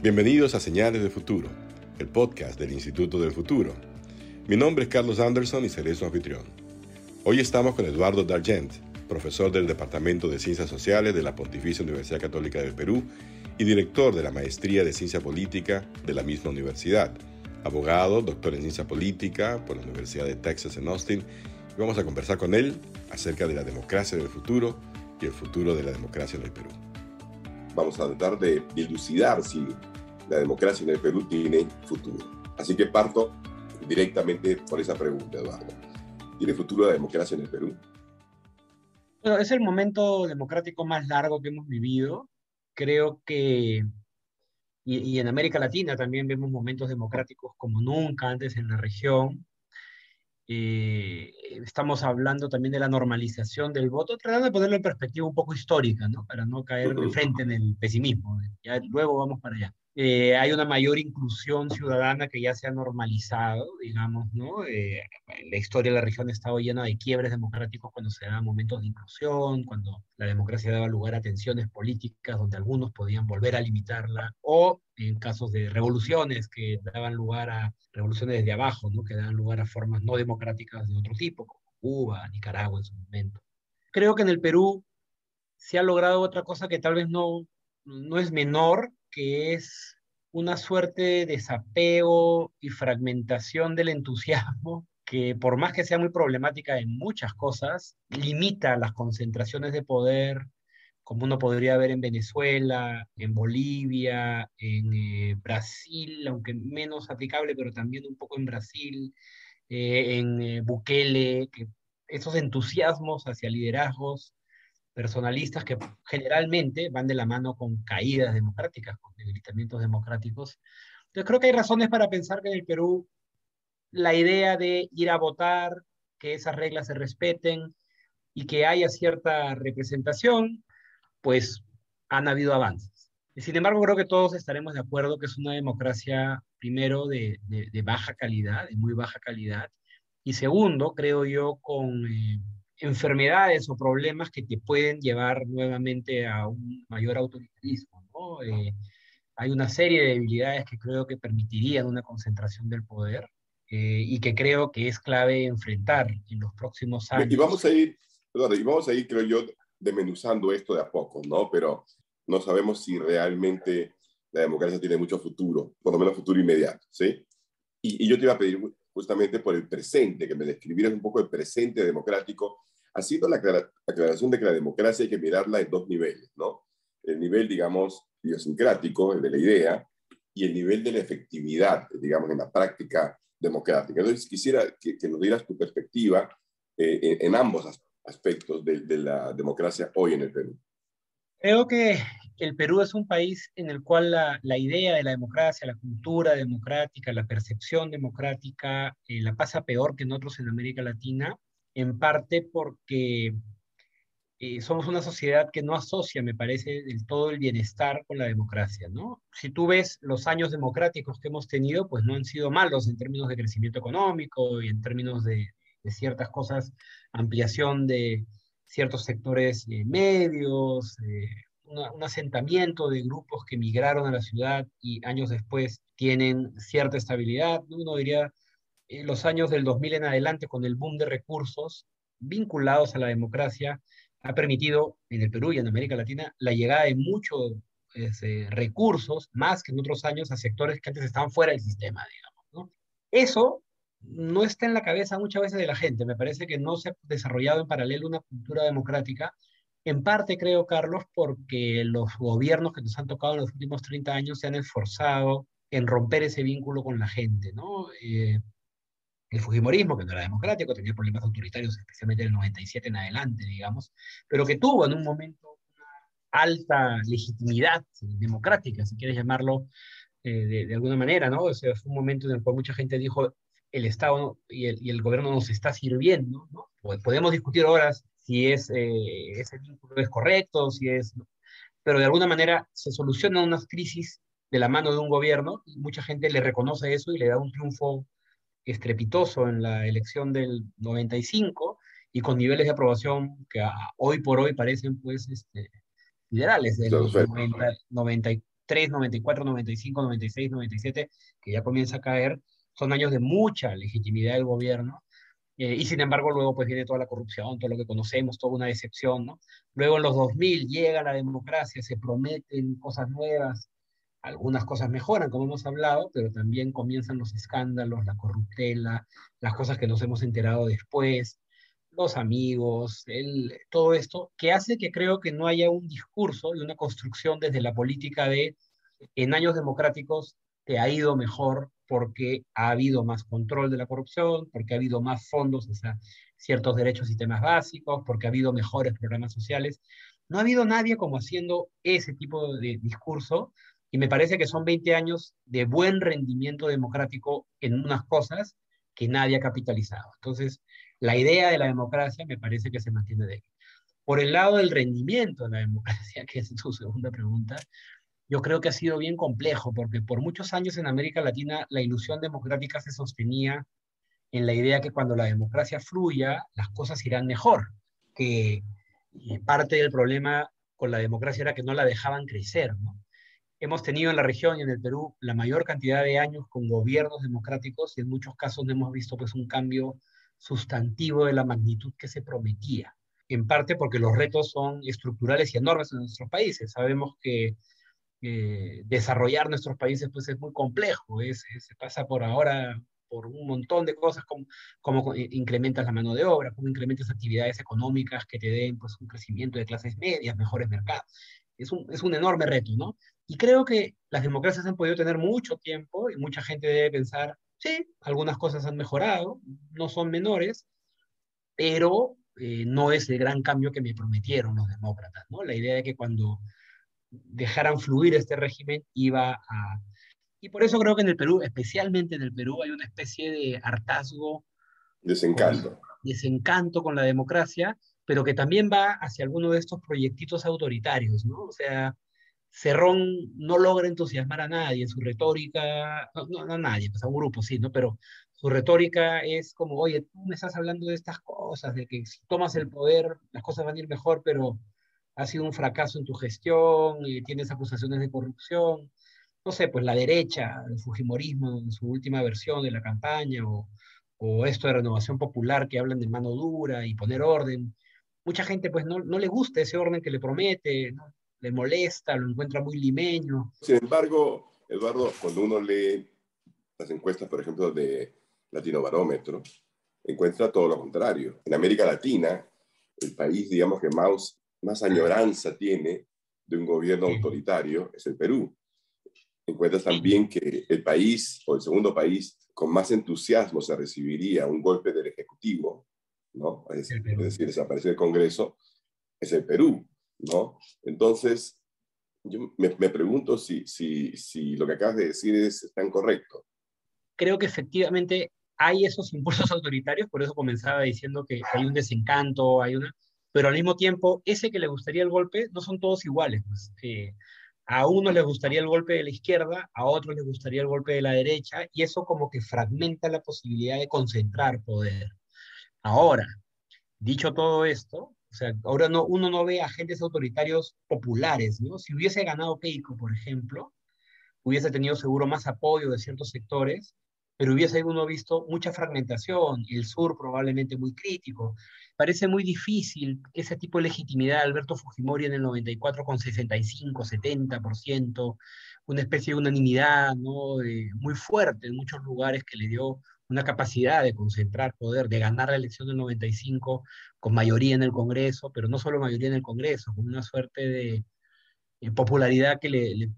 Bienvenidos a Señales del Futuro, el podcast del Instituto del Futuro. Mi nombre es Carlos Anderson y seré su anfitrión. Hoy estamos con Eduardo Dargent, profesor del Departamento de Ciencias Sociales de la Pontificia Universidad Católica del Perú y director de la Maestría de Ciencia Política de la misma universidad. Abogado, doctor en Ciencia Política por la Universidad de Texas en Austin. Y vamos a conversar con él acerca de la democracia del futuro y el futuro de la democracia en el Perú. Vamos a tratar de dilucidar si la democracia en el Perú tiene futuro. Así que parto directamente por esa pregunta, Eduardo. ¿Tiene futuro la democracia en el Perú? Bueno, es el momento democrático más largo que hemos vivido. Creo que, y, en América Latina también vemos momentos democráticos como nunca antes en la región. Eh, estamos hablando también de la normalización del voto, tratando de ponerlo en perspectiva un poco histórica, ¿no? Para no caer de frente en el pesimismo. Ya luego vamos para allá. Eh, hay una mayor inclusión ciudadana que ya se ha normalizado, digamos, ¿no? Eh, la historia de la región ha estado llena de quiebres democráticos cuando se daban momentos de inclusión, cuando la democracia daba lugar a tensiones políticas donde algunos podían volver a limitarla, o en casos de revoluciones que daban lugar a revoluciones desde abajo, ¿no? Que daban lugar a formas no democráticas de otro tipo, como Cuba, Nicaragua en su momento. Creo que en el Perú se ha logrado otra cosa que tal vez no, no es menor, que es una suerte de desapego y fragmentación del entusiasmo que por más que sea muy problemática en muchas cosas, limita las concentraciones de poder, como uno podría ver en Venezuela, en Bolivia, en eh, Brasil, aunque menos aplicable, pero también un poco en Brasil, eh, en eh, Bukele, esos entusiasmos hacia liderazgos personalistas que generalmente van de la mano con caídas democráticas, con debilitamientos democráticos. Entonces creo que hay razones para pensar que en el Perú la idea de ir a votar, que esas reglas se respeten y que haya cierta representación, pues han habido avances. Sin embargo, creo que todos estaremos de acuerdo que es una democracia, primero, de, de, baja calidad, de muy baja calidad, y segundo, creo yo, con... Eh, enfermedades o problemas que te pueden llevar nuevamente a un mayor autoritarismo. ¿no? Eh, hay una serie de debilidades que creo que permitirían una concentración del poder eh, y que creo que es clave enfrentar en los próximos años. Y vamos a ir, y vamos a ir, creo yo, desmenuzando esto de a poco, ¿no? Pero no sabemos si realmente la democracia tiene mucho futuro, por lo menos futuro inmediato, ¿sí? Y, y yo te iba a pedir justamente por el presente, que me describieras un poco el presente democrático ha sido la aclaración de que la democracia hay que mirarla en dos niveles, ¿no? El nivel, digamos, idiosincrático, el de la idea, y el nivel de la efectividad, digamos, en la práctica democrática. Entonces, quisiera que, nos dieras tu perspectiva eh, en, ambos aspectos de, de la democracia hoy en el Perú. Creo que el Perú es un país en el cual la, la, idea de la democracia, la cultura democrática, la percepción democrática, eh, la pasa peor que en otros en América Latina en parte porque eh, somos una sociedad que no asocia, me parece, del todo el bienestar con la democracia, ¿no? Si tú ves los años democráticos que hemos tenido, pues no han sido malos en términos de crecimiento económico y en términos de, ciertas cosas, ampliación de ciertos sectores eh, medios, eh, un asentamiento de grupos que migraron a la ciudad y años después tienen cierta estabilidad, uno diría en los años del 2000 en adelante, con el boom de recursos vinculados a la democracia, ha permitido en el Perú y en América Latina la llegada de muchos este, recursos, más que en otros años, a sectores que antes estaban fuera del sistema, digamos. Eso no está en la cabeza muchas veces de la gente. Me parece que no se ha desarrollado en paralelo una cultura democrática. En parte, creo, Carlos, porque los gobiernos que nos han tocado en los últimos 30 años se han esforzado en romper ese vínculo con la gente, ¿no? Eh, el Fujimorismo, que no era democrático, tenía problemas autoritarios, especialmente en el 97 en adelante, digamos, pero que tuvo en un momento una alta legitimidad democrática, si quieres llamarlo eh, de, alguna manera, ¿no? O sea, fue un momento en el cual mucha gente dijo, el Estado y el, y el gobierno nos está sirviendo, ¿no? Podemos discutir ahora si es, eh, ese vínculo es correcto, si es... Pero de alguna manera se solucionan unas crisis de la mano de un gobierno y mucha gente le reconoce eso y le da un triunfo estrepitoso en la elección del 95 y con niveles de aprobación que hoy por hoy parecen pues este, del 90, 93, 94, 95, 96, 97, que ya comienza a caer, son años de mucha legitimidad del gobierno, eh, y sin embargo luego pues viene toda la corrupción, todo lo que conocemos, toda una decepción, ¿no? Luego en los 2000 llega la democracia, se prometen cosas nuevas, algunas cosas mejoran, como hemos hablado, pero también comienzan los escándalos, la corruptela, las cosas que nos hemos enterado después, los amigos, el, todo esto, que hace que creo que no haya un discurso y una construcción desde la política de en años democráticos te ha ido mejor porque ha habido más control de la corrupción, porque ha habido más fondos hacia ciertos derechos y temas básicos, porque ha habido mejores programas sociales. No ha habido nadie como haciendo ese tipo de discurso y me parece que son 20 años de buen rendimiento democrático en unas cosas que nadie ha capitalizado. Entonces, la idea de la democracia me parece que se mantiene de ahí. Por el lado del rendimiento de la democracia, que es tu segunda pregunta, yo creo que ha sido bien complejo, porque por muchos años en América Latina la ilusión democrática se sostenía en la idea que cuando la democracia fluya, las cosas irán mejor, que parte del problema con la democracia era que no la dejaban crecer, ¿no? Hemos tenido en la región y en el Perú la mayor cantidad de años con gobiernos democráticos y en muchos casos no hemos visto pues un cambio sustantivo de la magnitud que se prometía. En parte porque los retos son estructurales y enormes en nuestros países. Sabemos que eh, desarrollar nuestros países pues es muy complejo. Es, se pasa por ahora por un montón de cosas como, como incrementas la mano de obra, cómo incrementas actividades económicas que te den pues un crecimiento de clases medias, mejores mercados. Es un, es un enorme reto, ¿no? Y creo que las democracias han podido tener mucho tiempo y mucha gente debe pensar, sí, algunas cosas han mejorado, no son menores, pero eh, no es el gran cambio que me prometieron los demócratas, ¿no? La idea de que cuando dejaran fluir este régimen iba a... Y por eso creo que en el Perú, especialmente en el Perú, hay una especie de hartazgo. Desencanto. desencanto con la democracia, pero que también va hacia alguno de estos proyectitos autoritarios, ¿no? O sea, Cerrón no logra entusiasmar a nadie su retórica, no, no, a nadie, pues a un grupo sí, ¿no? Pero su retórica es como, oye, tú me estás hablando de estas cosas, de que si tomas el poder las cosas van a ir mejor, pero ha sido un fracaso en tu gestión, y tienes acusaciones de corrupción. No sé, pues la derecha, el Fujimorismo en su última versión de la campaña, o, o esto de renovación popular que hablan de mano dura y poner orden. Mucha gente pues no, no le gusta ese orden que le promete, ¿no? le molesta, lo encuentra muy limeño. Sin embargo, Eduardo, cuando uno lee las encuestas, por ejemplo, de Latino Barómetro, encuentra todo lo contrario. En América Latina, el país, digamos, que más, más añoranza tiene de un gobierno autoritario es el Perú. Encuentras también que el país, o el segundo país, con más entusiasmo se recibiría un golpe del Ejecutivo, ¿no? Es, es decir, desaparecer el Congreso, es el Perú. ¿no? Entonces, yo me, pregunto si, si, si, lo que acabas de decir es tan correcto. Creo que efectivamente hay esos impulsos autoritarios, por eso comenzaba diciendo que hay un desencanto, hay una, pero al mismo tiempo, ese que le gustaría el golpe, no son todos iguales. Pues. Eh, a unos les gustaría el golpe de la izquierda, a otros les gustaría el golpe de la derecha, y eso como que fragmenta la posibilidad de concentrar poder. Ahora, dicho todo esto, o sea, ahora no, uno no ve agentes autoritarios populares, ¿no? Si hubiese ganado Keiko, por ejemplo, hubiese tenido seguro más apoyo de ciertos sectores, pero hubiese uno visto mucha fragmentación, el sur probablemente muy crítico. Parece muy difícil ese tipo de legitimidad de Alberto Fujimori en el 94 con 65, 70%, una especie de unanimidad ¿no? muy fuerte en muchos lugares que le dio una capacidad de concentrar poder, de ganar la elección del 95 con mayoría en el Congreso, pero no solo mayoría en el Congreso, con una suerte de, popularidad que le,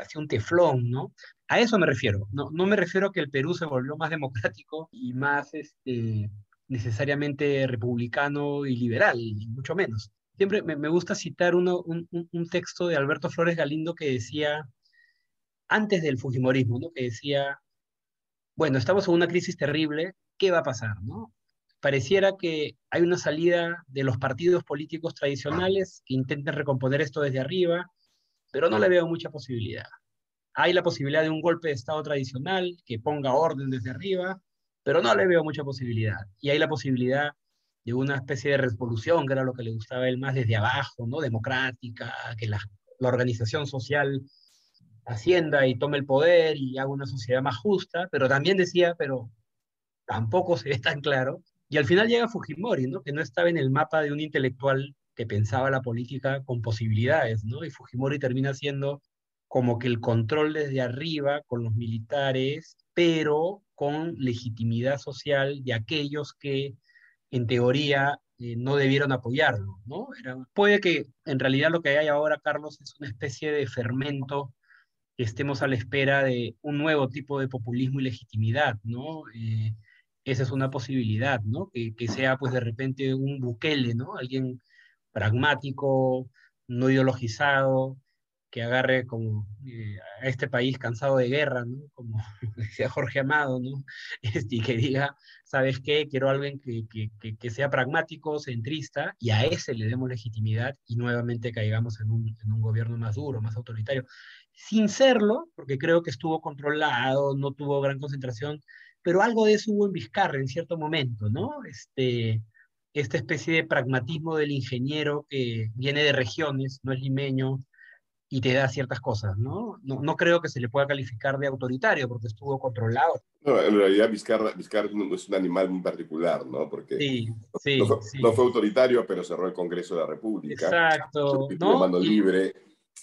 hacía un teflón, ¿no? A eso me refiero. No, no me refiero a que el Perú se volvió más democrático y más este, necesariamente republicano y liberal, mucho menos. Siempre me, me gusta citar uno, un, un, texto de Alberto Flores Galindo que decía, antes del Fujimorismo, ¿no? que decía, bueno, estamos en una crisis terrible, ¿qué va a pasar? ¿no? Pareciera que hay una salida de los partidos políticos tradicionales que intenten recomponer esto desde arriba, pero no le veo mucha posibilidad. Hay la posibilidad de un golpe de Estado tradicional que ponga orden desde arriba, pero no le veo mucha posibilidad. Y hay la posibilidad de una especie de revolución, que era lo que le gustaba a él más desde abajo, ¿no? Democrática, que la, la organización social ascienda y tome el poder y haga una sociedad más justa, pero también decía, pero tampoco se ve tan claro. Y al final llega Fujimori, ¿no? que no estaba en el mapa de un intelectual que pensaba la política con posibilidades, ¿no? Y Fujimori termina siendo como que el control desde arriba con los militares, pero con legitimidad social de aquellos que en teoría eh, no debieron apoyarlo, ¿no? puede que en realidad lo que hay ahora, Carlos, es una especie de fermento estemos a la espera de un nuevo tipo de populismo y legitimidad, ¿no? Eh, esa es una posibilidad, ¿no? Que, que, sea pues de repente un Bukele, ¿no? Alguien pragmático, no ideologizado, que agarre como eh, a este país cansado de guerra, ¿no? Como decía Jorge Amado, ¿no? Este, y que diga, ¿sabes qué? Quiero alguien que, que, que, sea pragmático, centrista, y a ese le demos legitimidad y nuevamente caigamos en un, en un gobierno más duro, más autoritario. Sin serlo, porque creo que estuvo controlado, no tuvo gran concentración, pero algo de eso hubo en Vizcarra en cierto momento, ¿no? Este, esta especie de pragmatismo del ingeniero que viene de regiones, no es limeño, y te da ciertas cosas, ¿no? ¿no? No, creo que se le pueda calificar de autoritario porque estuvo controlado. No, en realidad Vizcarra, Vizcarra es un animal muy particular, ¿no? Porque sí, sí, no, fue, sí. no, fue, autoritario, pero cerró el Congreso de la República. Exacto. Y tuvo ¿no? mano libre.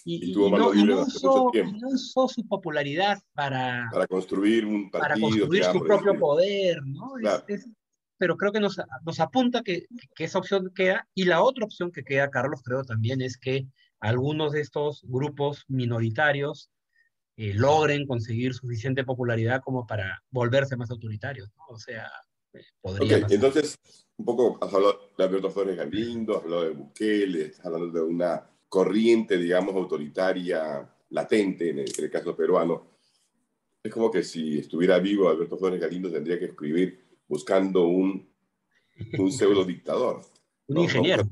Y, y, tuvo libre no durante usó, mucho tiempo. no usó su popularidad para, para construir un partido. para construir su digamos, propio este, poder, ¿no? Claro. Es, es, pero creo que nos, nos apunta que, que esa opción queda. Y la otra opción que queda, Carlos, creo también es que algunos de estos grupos minoritarios eh, logren conseguir suficiente popularidad como para volverse más autoritarios, ¿no? O sea, eh, podría okay, Entonces, un poco has hablado de Alberto Flores Galindo, has hablado de Bukele, estás hablando de una corriente, digamos, autoritaria latente en el, en el caso peruano. Es como que si estuviera vivo Alberto Flores Galindo tendría que escribir buscando un, un pseudo dictador. un ¿no? ingeniero.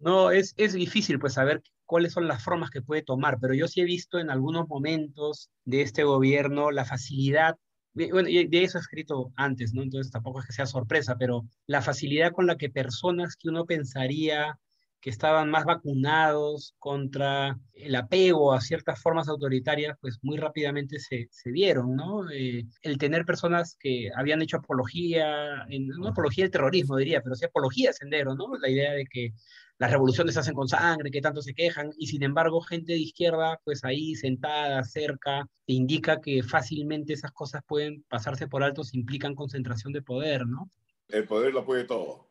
No, es, es difícil pues saber cuáles son las formas que puede tomar, pero yo sí he visto en algunos momentos de este gobierno la facilidad, bueno, y de eso he escrito antes, ¿no? Entonces tampoco es que sea sorpresa, pero la facilidad con la que personas que uno pensaría que estaban más vacunados contra el apego a ciertas formas autoritarias, pues muy rápidamente se, se dieron, ¿no? Eh, el tener personas que habían hecho apología, en, no apología del terrorismo diría, pero sí apología de Sendero, ¿no? La idea de que las revoluciones se hacen con sangre, que tanto se quejan, y sin embargo gente de izquierda, pues ahí sentada, cerca, te indica que fácilmente esas cosas pueden pasarse por alto si implican concentración de poder, ¿no? El poder lo puede todo.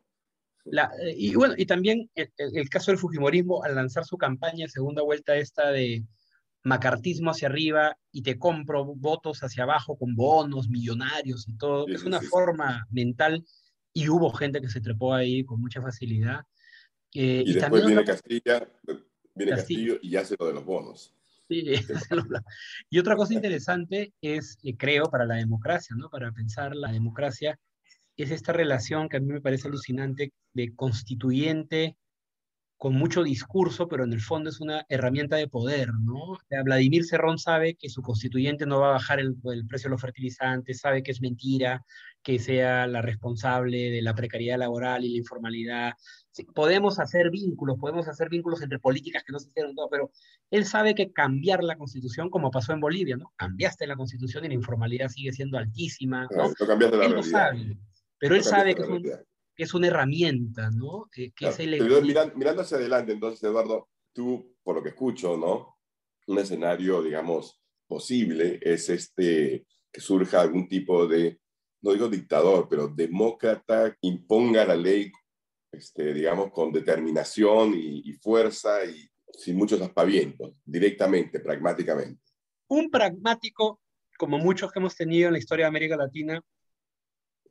La, y bueno, y también el, el, caso del Fujimorismo al lanzar su campaña, segunda vuelta esta de macartismo hacia arriba y te compro votos hacia abajo con bonos millonarios y todo, Sí, es una sí. forma mental y hubo gente que se trepó ahí con mucha facilidad. Eh, Y, y después también viene otra- Castilla, viene Castillo. Castillo y hace lo de los bonos. Sí, y otra cosa interesante es, eh, creo, para la democracia, ¿no? Para pensar la democracia, es esta relación que a mí me parece alucinante de constituyente con mucho discurso, pero en el fondo es una herramienta de poder, ¿no? O sea, Vladimir Cerrón sabe que su constituyente no va a bajar el, el precio de los fertilizantes, sabe que es mentira que sea la responsable de la precariedad laboral y la informalidad. Sí, podemos hacer vínculos, podemos hacer vínculos entre políticas que no se hicieron todo, pero él sabe que cambiar la constitución, como pasó en Bolivia, ¿no? Cambiaste la constitución y la informalidad sigue siendo altísima, ¿no? No cambiaste la Él lo realidad. sabe, pero él sabe que es, un- que es una herramienta, ¿no? Eh, que es Claro. el Pero mirando, mirando hacia adelante, entonces, Eduardo, tú, por lo que escucho, ¿no? Un escenario, digamos, posible es este, que surja algún tipo de, no digo dictador, pero demócrata que imponga la ley, este, digamos, con determinación y, y fuerza y sin muchos aspavientos, directamente, pragmáticamente. un pragmático, como muchos que hemos tenido en la historia de América Latina,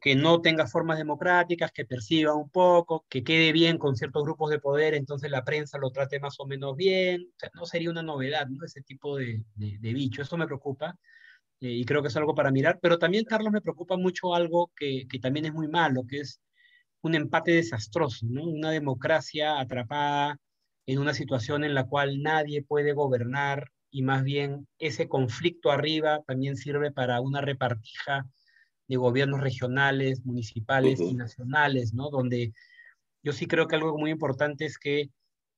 que no tenga formas democráticas, que perciba un poco, que quede bien con ciertos grupos de poder, entonces la prensa lo trate más o menos bien. No sería una novedad, ¿no? Ese tipo de, de, de bicho. Eso me preocupa eh, y creo que es algo para mirar. Pero también, Carlos, me preocupa mucho algo que, que también es muy malo, que es un empate desastroso, ¿no? Una democracia atrapada en una situación en la cual nadie puede gobernar y más bien ese conflicto arriba también sirve para una repartija de gobiernos regionales, municipales y nacionales, ¿no? Donde yo sí creo que algo muy importante es que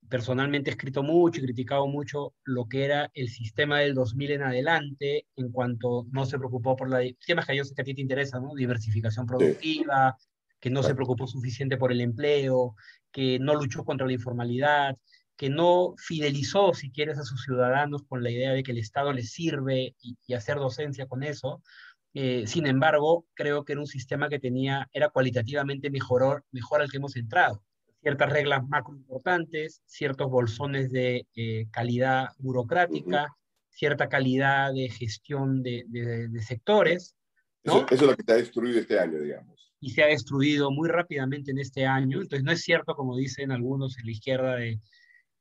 personalmente he escrito mucho y criticado mucho lo que era el sistema del 2000 en adelante, en cuanto no se preocupó por la... temas que yo sé que a ti te interesa, ¿no? Diversificación productiva, que no se preocupó suficiente por el empleo, que no luchó contra la informalidad, que no fidelizó, si quieres, a sus ciudadanos con la idea de que el Estado les sirve y, hacer docencia con eso. Eh, sin embargo, creo que era un sistema que tenía, era cualitativamente mejor, mejor al que hemos entrado ciertas reglas macro importantes, ciertos bolsones de eh, calidad burocrática, cierta calidad de gestión de, de, sectores. Eso, es lo que te ha destruido este año, digamos. Y se ha destruido muy rápidamente en este año. Entonces, no es cierto, como dicen algunos en la izquierda, de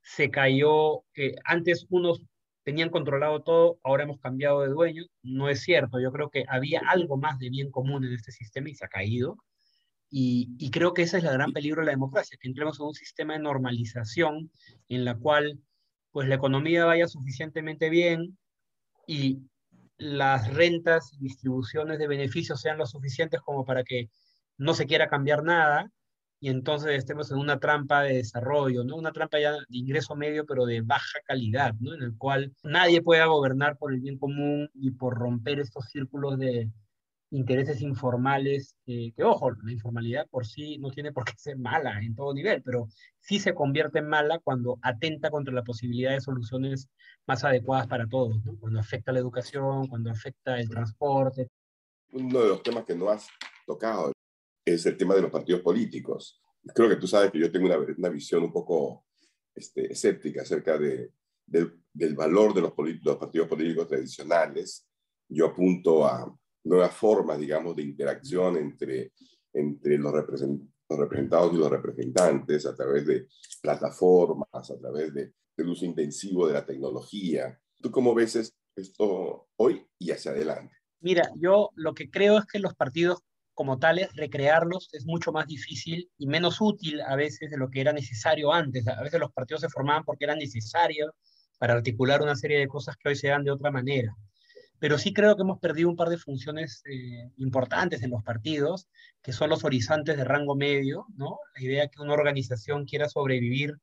se cayó, que antes unos tenían controlado todo, ahora hemos cambiado de dueño. No es cierto. Yo creo que había algo más de bien común en este sistema y se ha caído. Y, creo que ese es el gran peligro de la democracia, que entremos en un sistema de normalización en la cual pues la economía vaya suficientemente bien y las rentas y distribuciones de beneficios sean lo suficientes como para que no se quiera cambiar nada y entonces estemos en una trampa de desarrollo, ¿no? Una trampa ya de ingreso medio, pero de baja calidad, ¿no? En el cual nadie pueda gobernar por el bien común y por romper estos círculos de, intereses informales, que ojo, la informalidad por sí no tiene por qué ser mala en todo nivel, pero sí se convierte en mala cuando atenta contra la posibilidad de soluciones más adecuadas para todos, cuando afecta la educación, cuando afecta el transporte. Uno de los temas que no has tocado es el tema de los partidos políticos. Creo que tú sabes que yo tengo una, una visión un poco este, escéptica acerca de, del, del valor de los, los partidos políticos tradicionales. Yo apunto a, nuevas formas, digamos, de interacción entre, entre los, representados y los representantes a través de plataformas, a través de, del uso intensivo de la tecnología. ¿Tú cómo ves esto hoy y hacia adelante? Mira, yo lo que creo es que los partidos como tales, recrearlos es mucho más difícil y menos útil a veces de lo que era necesario antes. A veces los partidos se formaban porque eran necesarios para articular una serie de cosas que hoy se dan de otra manera pero sí creo que hemos perdido un par de funciones eh, importantes en los partidos, que son los horizontes de rango medio, ¿no? La idea que una organización quiera sobrevivir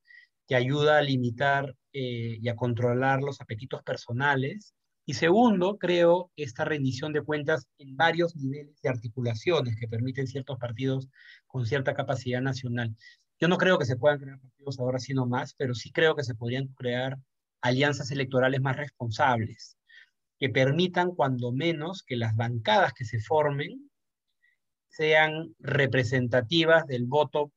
que ayuda a limitar eh, y a controlar los apetitos personales. Y segundo, creo esta rendición de cuentas en varios niveles de articulaciones que permiten ciertos partidos con cierta capacidad nacional. Yo no creo que se puedan crear partidos ahora sino más, pero sí creo que se podrían crear alianzas electorales más responsables que permitan cuando menos que las bancadas que se formen sean representativas del voto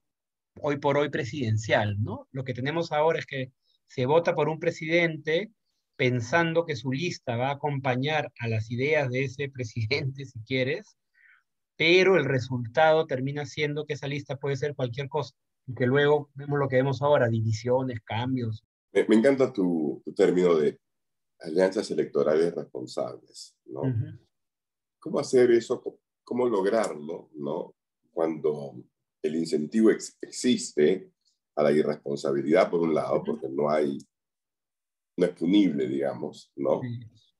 hoy por hoy presidencial, ¿no? Lo que tenemos ahora es que se vota por un presidente pensando que su lista va a acompañar a las ideas de ese presidente, si quieres, pero el resultado termina siendo que esa lista puede ser cualquier cosa y que luego vemos lo que vemos ahora, divisiones, cambios. Me, encanta tu, tu, término de alianzas electorales responsables, ¿no? ¿Cómo hacer eso? ¿Cómo lograrlo, ¿no? Cuando el incentivo existe a la irresponsabilidad, por un lado, porque no hay, no es punible, digamos, ¿no?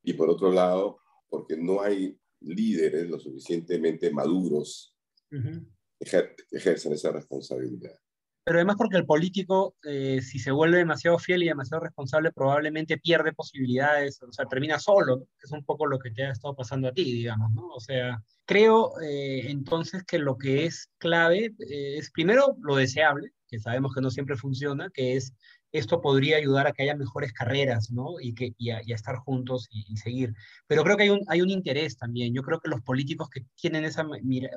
Y por otro lado, porque no hay líderes lo suficientemente maduros que ejercen esa responsabilidad pero además porque el político, eh, si se vuelve demasiado fiel y demasiado responsable, probablemente pierde posibilidades, o sea, termina solo, que es un poco lo que te ha estado pasando a ti, digamos, ¿no? O sea, creo eh, entonces que lo que es clave eh, es primero lo deseable, que sabemos que no siempre funciona, que es esto podría ayudar a que haya mejores carreras, ¿no? Y, que, y, a, estar juntos y, seguir. Pero creo que hay un, hay un interés también. Yo creo que los políticos que tienen esa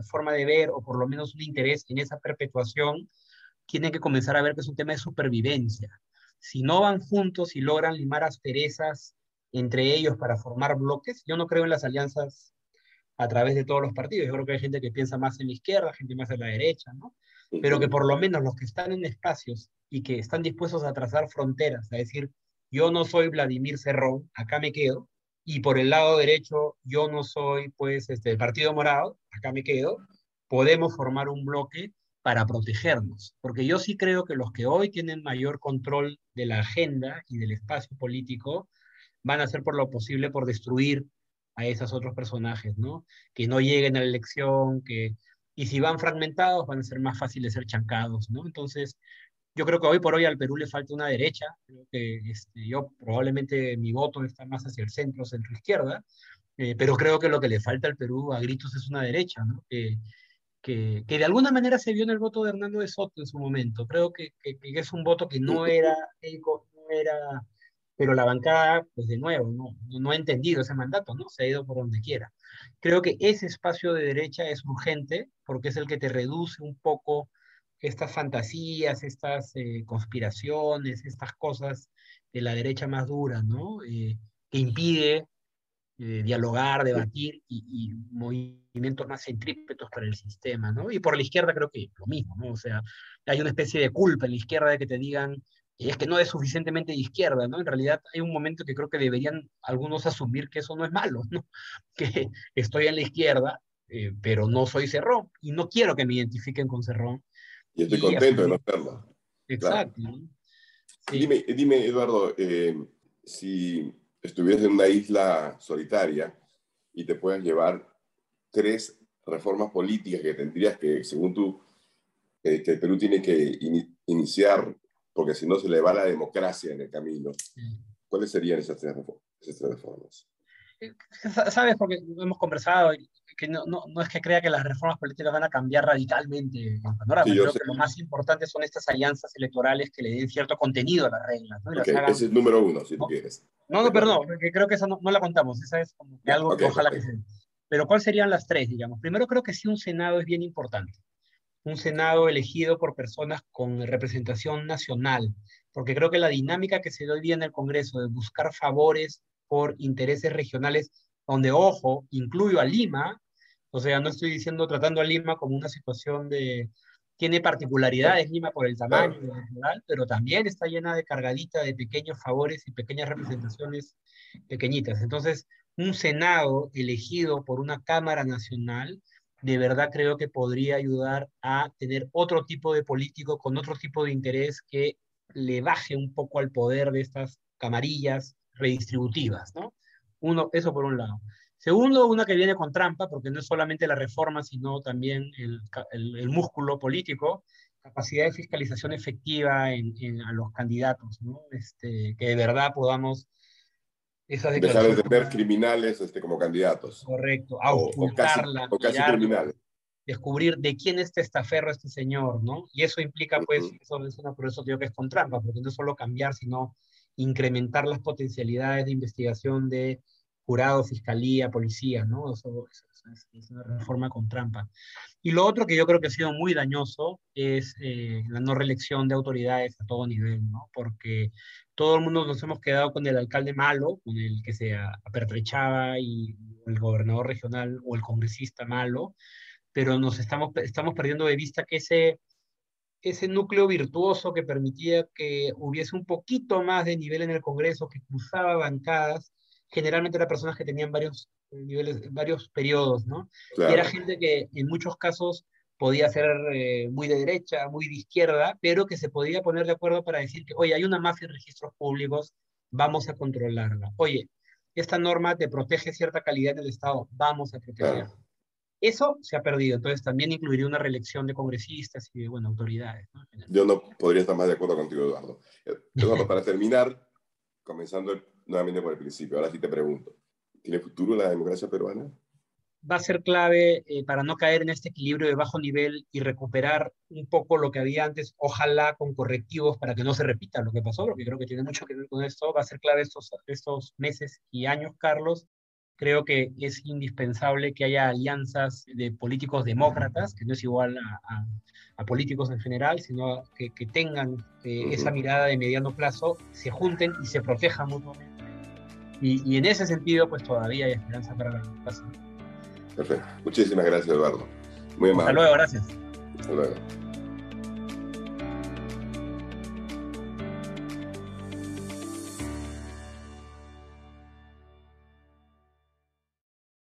forma de ver, o por lo menos un interés en esa perpetuación, tienen que comenzar a ver que es un tema de supervivencia. Si no van juntos y logran limar asperezas entre ellos para formar bloques, yo no creo en las alianzas a través de todos los partidos. Yo creo que hay gente que piensa más en la izquierda, gente más en la derecha, ¿no? Pero que por lo menos los que están en espacios y que están dispuestos a trazar fronteras, a decir, yo no soy Vladimir Cerrón, acá me quedo, y por el lado derecho yo no soy, pues, este, el Partido Morado, acá me quedo, podemos formar un bloque para protegernos, porque yo sí creo que los que hoy tienen mayor control de la agenda y del espacio político van a hacer por lo posible por destruir a esos otros personajes, ¿no? Que no lleguen a la elección, que y si van fragmentados van a ser más fáciles ser chancados, ¿no? Entonces, Yo creo que hoy por hoy al Perú le falta una derecha. Creo que este, yo probablemente mi voto está más hacia el centro, centro izquierda, eh, pero creo que lo que le falta al Perú a gritos es una derecha, ¿no? que, que, de alguna manera se vio en el voto de Hernando de Soto en su momento. Creo que, que es un voto que no era, no era pero la bancada, pues de nuevo, no, no ha entendido ese mandato, ¿no? Se ha ido por donde quiera. Creo que ese espacio de derecha es urgente porque es el que te reduce un poco estas fantasías, estas eh, conspiraciones, estas cosas de la derecha más dura, ¿no? Eh, que impide eh, dialogar, debatir y, movimientos más centrípetos para el sistema, ¿no? Y por la izquierda creo que lo mismo, ¿no? O sea, hay una especie de culpa en la izquierda de que te digan y es que no es suficientemente de izquierda, ¿no? En realidad hay un momento que creo que deberían algunos asumir que eso no es malo, ¿no? Que estoy en la izquierda, eh, pero no soy Cerrón y no quiero que me identifiquen con Cerrón. Y estoy contento de no serlo. Exacto. Dime, dime, Eduardo, eh, si estuvieras en una isla solitaria y te puedas llevar tres reformas políticas que tendrías que, según tú, eh, que el Perú tiene que iniciar porque si no se le va la democracia en el camino. ¿Cuáles serían esas tres, reformas? Eh, sabes, porque hemos conversado, que no, no, no, es que crea que las reformas políticas van a cambiar radicalmente el panorama. creo que lo más importante son estas alianzas electorales que le den cierto contenido a las reglas. ¿no? Ese es el número uno, si tú quieres. No, no, perdón, porque creo que esa no, la contamos. Esa es como que algo que ojalá que se... Pero ¿cuáles serían las tres, digamos? Primero creo que sí un Senado es bien importante un Senado elegido por personas con representación nacional, porque creo que la dinámica que se dio hoy día en el Congreso de buscar favores por intereses regionales, donde, ojo, incluyo a Lima, o sea, no estoy diciendo tratando a Lima como una situación de, tiene particularidades Lima por el tamaño pero también está llena de cargadita de pequeños favores y pequeñas representaciones pequeñitas. Entonces, un Senado elegido por una Cámara Nacional de verdad creo que podría ayudar a tener otro tipo de político con otro tipo de interés que le baje un poco al poder de estas camarillas redistributivas, ¿no? Uno, eso por un lado. Segundo, una que viene con trampa, porque no es solamente la reforma, sino también el, el, músculo político, capacidad de fiscalización efectiva en, en, a los candidatos, ¿no? Este, que de verdad podamos Dejar de tener criminales este, como candidatos. Correcto, ocultarla, o casi, criminales. Descubrir de quién es testaferro este señor, ¿no? Y eso implica, pues, eso es una, por eso digo que es con trampa, porque no es solo cambiar, sino incrementar las potencialidades de investigación de jurado, fiscalía, policía, ¿no? Eso, es, una reforma con trampa. Y lo otro que yo creo que ha sido muy dañoso es eh, la no reelección de autoridades a todo nivel, ¿no? Porque todo el mundo nos hemos quedado con el alcalde malo, con el que se apertrechaba, y el gobernador regional o el congresista malo, pero nos estamos, estamos perdiendo de vista que ese, ese núcleo virtuoso que permitía que hubiese un poquito más de nivel en el Congreso, que cruzaba bancadas, generalmente eran personas que tenían varios niveles, varios periodos, ¿no? Y era gente que en muchos casos podía ser eh, muy de derecha, muy de izquierda, pero que se podía poner de acuerdo para decir que, oye, hay una mafia en registros públicos, vamos a controlarla. Oye, esta norma te protege cierta calidad en el Estado, vamos a protegerla. Eso se ha perdido, entonces también incluiría una reelección de congresistas y de bueno, autoridades. Yo no podría estar más de acuerdo contigo, Eduardo. Eduardo, para terminar, comenzando nuevamente por el principio, ahora sí te pregunto, ¿tiene futuro la democracia peruana? Va a ser clave eh, para no caer en este equilibrio de bajo nivel y recuperar un poco lo que había antes, ojalá con correctivos para que no se repita lo que pasó, porque creo que tiene mucho que ver con esto. Va a ser clave estos, estos meses y años, Carlos. Creo que es indispensable que haya alianzas de políticos demócratas, que no es igual a, a, políticos en general, sino que, que tengan eh, esa mirada de mediano plazo, se junten y se protejan mutuamente. Y, y en ese sentido, pues todavía hay esperanza para la democracia. Perfecto. Muchísimas gracias, Eduardo. Muy amable. Hasta luego, gracias. Hasta luego.